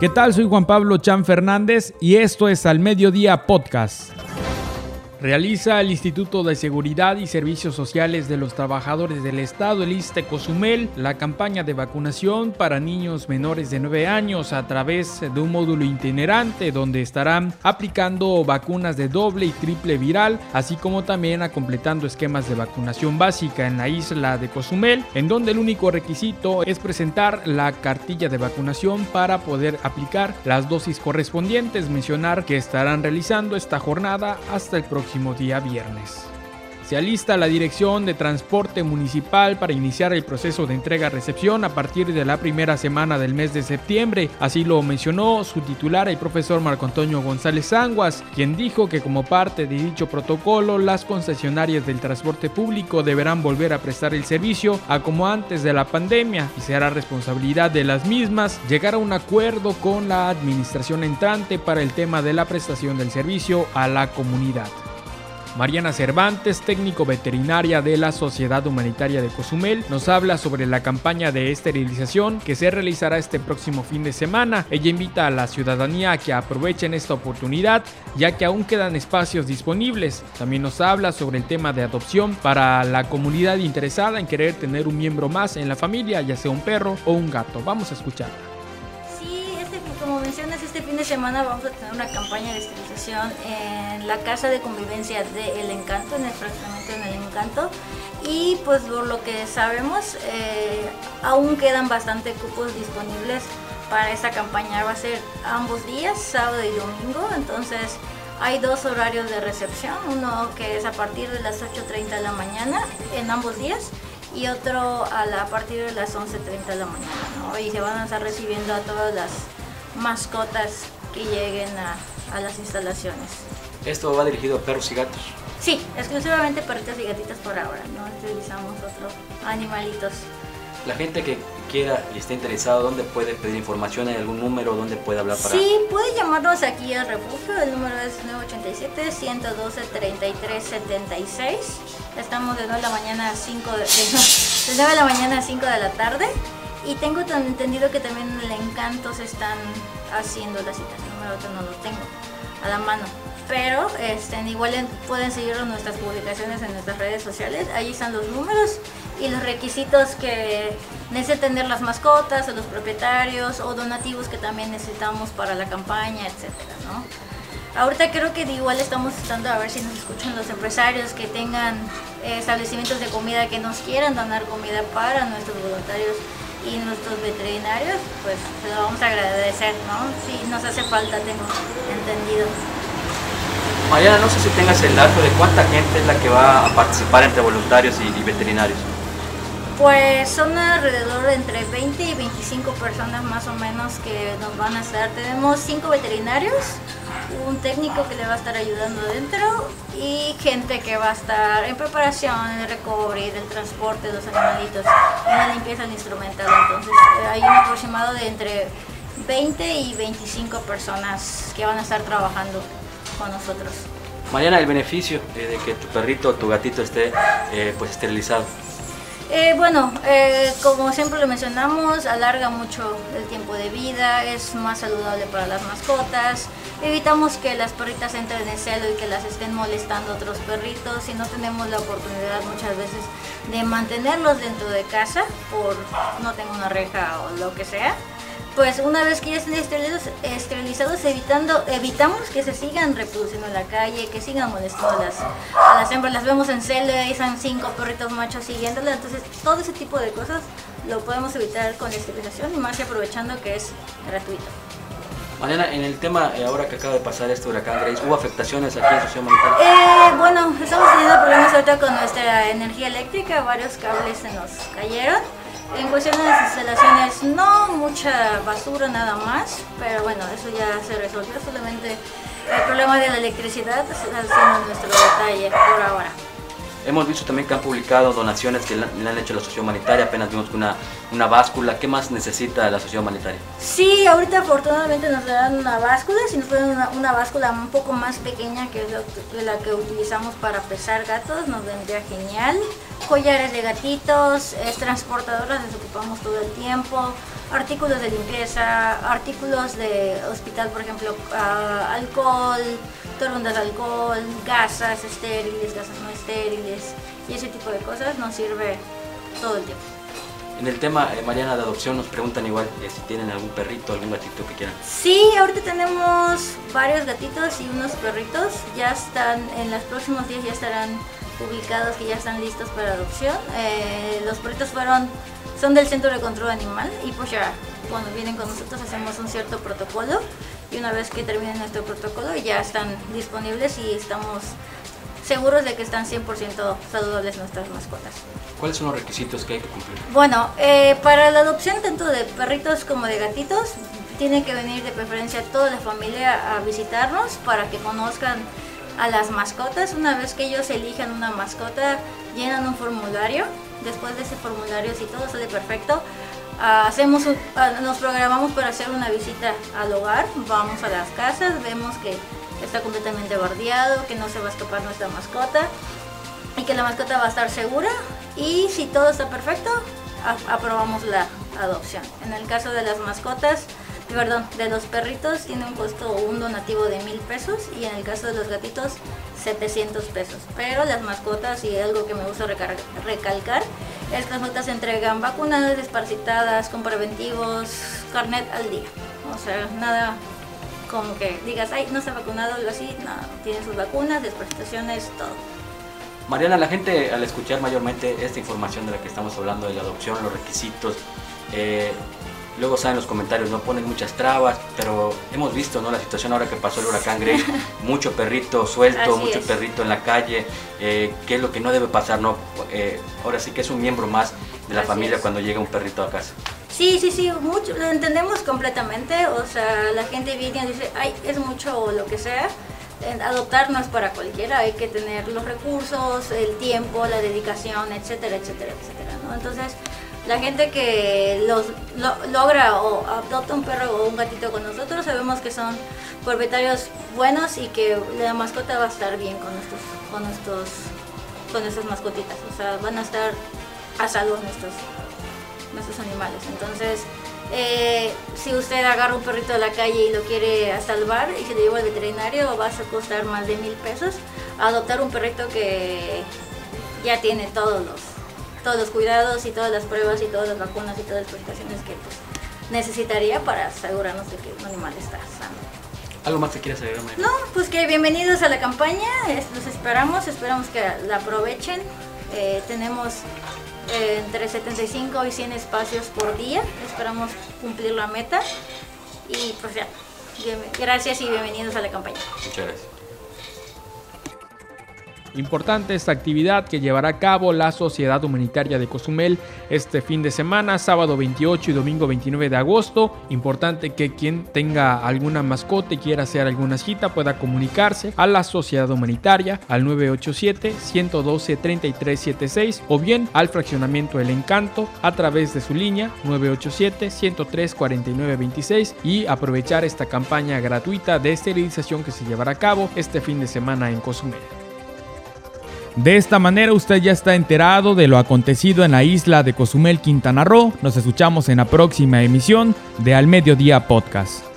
¿Qué tal? Soy Juan Pablo Chan Fernández y esto es Al Mediodía Podcast. Realiza el Instituto de Seguridad y Servicios Sociales de los Trabajadores del Estado, el ISTE Cozumel, la campaña de vacunación para niños menores de 9 años a través de un módulo itinerante donde estarán aplicando vacunas de doble y triple viral, así como también a completando esquemas de vacunación básica en la isla de Cozumel, en donde el único requisito es presentar la cartilla de vacunación para poder aplicar las dosis correspondientes. Mencionar que estarán realizando esta jornada hasta el próximo día viernes. Se alista la Dirección de Transporte Municipal para iniciar el proceso de entrega-recepción a partir de la primera semana del mes de septiembre. Así lo mencionó su titular, el profesor Marco Antonio González Anguas, quien dijo que como parte de dicho protocolo, las concesionarias del transporte público deberán volver a prestar el servicio a como antes de la pandemia y será responsabilidad de las mismas llegar a un acuerdo con la administración entrante para el tema de la prestación del servicio a la comunidad. Mariana Cervantes, técnico veterinaria de la Sociedad Humanitaria de Cozumel, nos habla sobre la campaña de esterilización que se realizará este próximo fin de semana. Ella invita a la ciudadanía a que aprovechen esta oportunidad ya que aún quedan espacios disponibles. También nos habla sobre el tema de adopción para la comunidad interesada en querer tener un miembro más en la familia, ya sea un perro o un gato. Vamos a escucharla de semana vamos a tener una campaña de esterilización en la casa de convivencia de El Encanto, en el fraccionamiento en El Encanto. Y pues por lo que sabemos, eh, aún quedan bastante cupos disponibles para esta campaña. Va a ser ambos días, sábado y domingo. Entonces hay dos horarios de recepción, uno que es a partir de las 8.30 de la mañana en ambos días y otro a, la, partir de las 11.30 de la mañana. Y se van a estar recibiendo a todas las mascotas que lleguen a, las instalaciones. ¿Esto va dirigido a perros y gatos? Sí, exclusivamente perritos y gatitas por ahora, no utilizamos otros animalitos. La gente que quiera y esté interesado, ¿dónde puede pedir información? ¿Hay algún número donde puede hablar para...? Sí, puede llamarnos aquí al refugio, el número es 987-112-3376. Estamos de 9 de la mañana a 5 de, de 9 de la mañana a 5 de la tarde. Y tengo tan entendido que también en el encanto se están haciendo las citas. El número otro no lo tengo a la mano. Pero este, igual pueden seguir nuestras publicaciones en nuestras redes sociales. Ahí están los números y los requisitos que necesitan tener las mascotas o los propietarios o donativos que también necesitamos para la campaña, etcétera, ¿no? Ahorita creo que igual estamos tratando a ver si nos escuchan los empresarios que tengan eh, establecimientos de comida que nos quieran donar comida para nuestros voluntarios y nuestros veterinarios, pues se lo vamos a agradecer, ¿no? Si nos hace falta, tengo entendido. Mariana, no sé si tengas el dato de cuánta gente es la que va a participar entre voluntarios y, veterinarios. Pues son alrededor entre 20 y 25 personas más o menos que nos van a estar. Tenemos 5 veterinarios, un técnico que le va a estar ayudando dentro y gente que va a estar en preparación, en el recovery, del transporte de los animalitos, en la limpieza del instrumental. Entonces eh, hay un aproximado de entre 20 y 25 personas que van a estar trabajando con nosotros. Mariana, el beneficio de que tu perrito o tu gatito esté eh, pues esterilizado. Eh, bueno, eh, como siempre lo mencionamos, alarga mucho el tiempo de vida, es más saludable para las mascotas, evitamos que las perritas entren en celo y que las estén molestando otros perritos y no tenemos la oportunidad muchas veces de mantenerlos dentro de casa por no tengo una reja o lo que sea pues una vez que ya estén esterilizados, evitando, evitamos que se sigan reproduciendo en la calle, que sigan molestando a las, a las hembras. Las vemos en celo, ahí están cinco perritos machos siguiéndolas. Entonces, todo ese tipo de cosas lo podemos evitar con la esterilización y más que aprovechando que es gratuito. Mariana, en el tema, eh, ahora que acaba de pasar este huracán Grace, ¿hubo afectaciones aquí en Sociedad Humanitaria? Eh, bueno, estamos teniendo problemas ahorita con nuestra energía eléctrica, varios cables se nos cayeron. En cuestión de las instalaciones, no mucha basura nada más, pero bueno, eso ya se resolvió. Solamente el problema de la electricidad está siendo nuestro detalle por ahora. Hemos visto también que han publicado donaciones que le han hecho la sociedad humanitaria, apenas vimos que una, una báscula. ¿Qué más necesita la sociedad humanitaria? Sí, ahorita afortunadamente nos dan una báscula, si nos ponen una, una, báscula un poco más pequeña que es la que utilizamos para pesar gatos, nos vendría genial. Collares de gatitos, es transportadoras, las ocupamos todo el tiempo. artículos de limpieza, artículos de hospital, por ejemplo, ah, alcohol, torundas de alcohol, gasas estériles, gasas no estériles y ese tipo de cosas nos sirve todo el tiempo. En el tema, eh, Mariana, de adopción, nos preguntan igual eh, si tienen algún perrito, algún gatito que quieran. Sí, ahorita tenemos varios gatitos y unos perritos. Ya están, en los próximos días ya estarán publicados que ya están listos para adopción. Eh, los perritos fueron, son del Centro de Control Animal y pues ya cuando vienen con nosotros hacemos un cierto protocolo y una vez que termine nuestro protocolo ya están disponibles y estamos seguros de que están 100% saludables nuestras mascotas. ¿Cuáles son los requisitos que hay que cumplir? Bueno, eh, para la adopción tanto de perritos como de gatitos, tiene que venir de preferencia toda la familia a visitarnos para que conozcan a las mascotas. Una vez que ellos elijan una mascota, llenan un formulario. Después de ese formulario, si todo sale perfecto, hacemos nos programamos para hacer una visita al hogar. Vamos a las casas, vemos que está completamente bardeado, que no se va a escapar nuestra mascota y que la mascota va a estar segura. Y si todo está perfecto, aprobamos la adopción. En el caso de las mascotas, perdón, de los perritos tiene un costo un donativo de mil pesos y en el caso de los gatitos 700 pesos. Pero las mascotas y algo que me gusta recalcar es que las mascotas entregan vacunadas, desparcitadas, con preventivos, carnet al día. O sea, nada como que digas, ay, no se ha vacunado, algo así, no, tienen sus vacunas, desparasitaciones, todo. Mariana, la gente al escuchar mayormente esta información de la que estamos hablando, de la adopción, los requisitos, eh, luego saben los comentarios, no ponen muchas trabas, pero hemos visto ¿no? la situación ahora que pasó el huracán Grace, mucho perrito suelto, mucho perrito en la calle, eh, qué es lo que no debe pasar, ¿no? Eh, ahora sí que es un miembro más de la familia cuando llega un perrito a casa. Sí, sí, sí, mucho, lo entendemos completamente. O sea, la gente viene y dice, ay, es mucho o lo que sea. Adoptar no es para cualquiera, hay que tener los recursos, el tiempo, la dedicación, etcétera, etcétera, etcétera. ¿no? Entonces, la gente que los logra o adopta un perro o un gatito con nosotros, sabemos que son propietarios buenos y que la mascota va a estar bien con nuestros, con nuestros, con nuestras mascotitas. O sea, van a estar a salvo nuestros nuestros animales. Entonces, eh, si usted agarra un perrito de la calle y lo quiere salvar y se lo lleva al veterinario, va a costar más de mil pesos. Adoptar un perrito que ya tiene todos los, todos los cuidados y todas las pruebas y todas las vacunas y todas las prestaciones que pues, necesitaría para asegurarnos de que un animal está sano. ¿Algo más que quieras agregar, No, pues que bienvenidos a la campaña, los esperamos, esperamos que la aprovechen. Eh, tenemos eh, entre 75 y 100 espacios por día. Esperamos cumplir la meta. Y pues ya, gracias y bienvenidos a la campaña. Muchas gracias. Importante esta actividad que llevará a cabo la Sociedad Humanitaria de Cozumel este fin de semana, sábado 28 y domingo 29 de agosto. Importante que quien tenga alguna mascota y quiera hacer alguna cita pueda comunicarse a la Sociedad Humanitaria al 987-112-3376 o bien al fraccionamiento El Encanto a través de su línea 987-103-4926 y aprovechar esta campaña gratuita de esterilización que se llevará a cabo este fin de semana en Cozumel. De esta manera usted ya está enterado de lo acontecido en la isla de Cozumel, Quintana Roo. Nos escuchamos en la próxima emisión de Al Mediodía Podcast.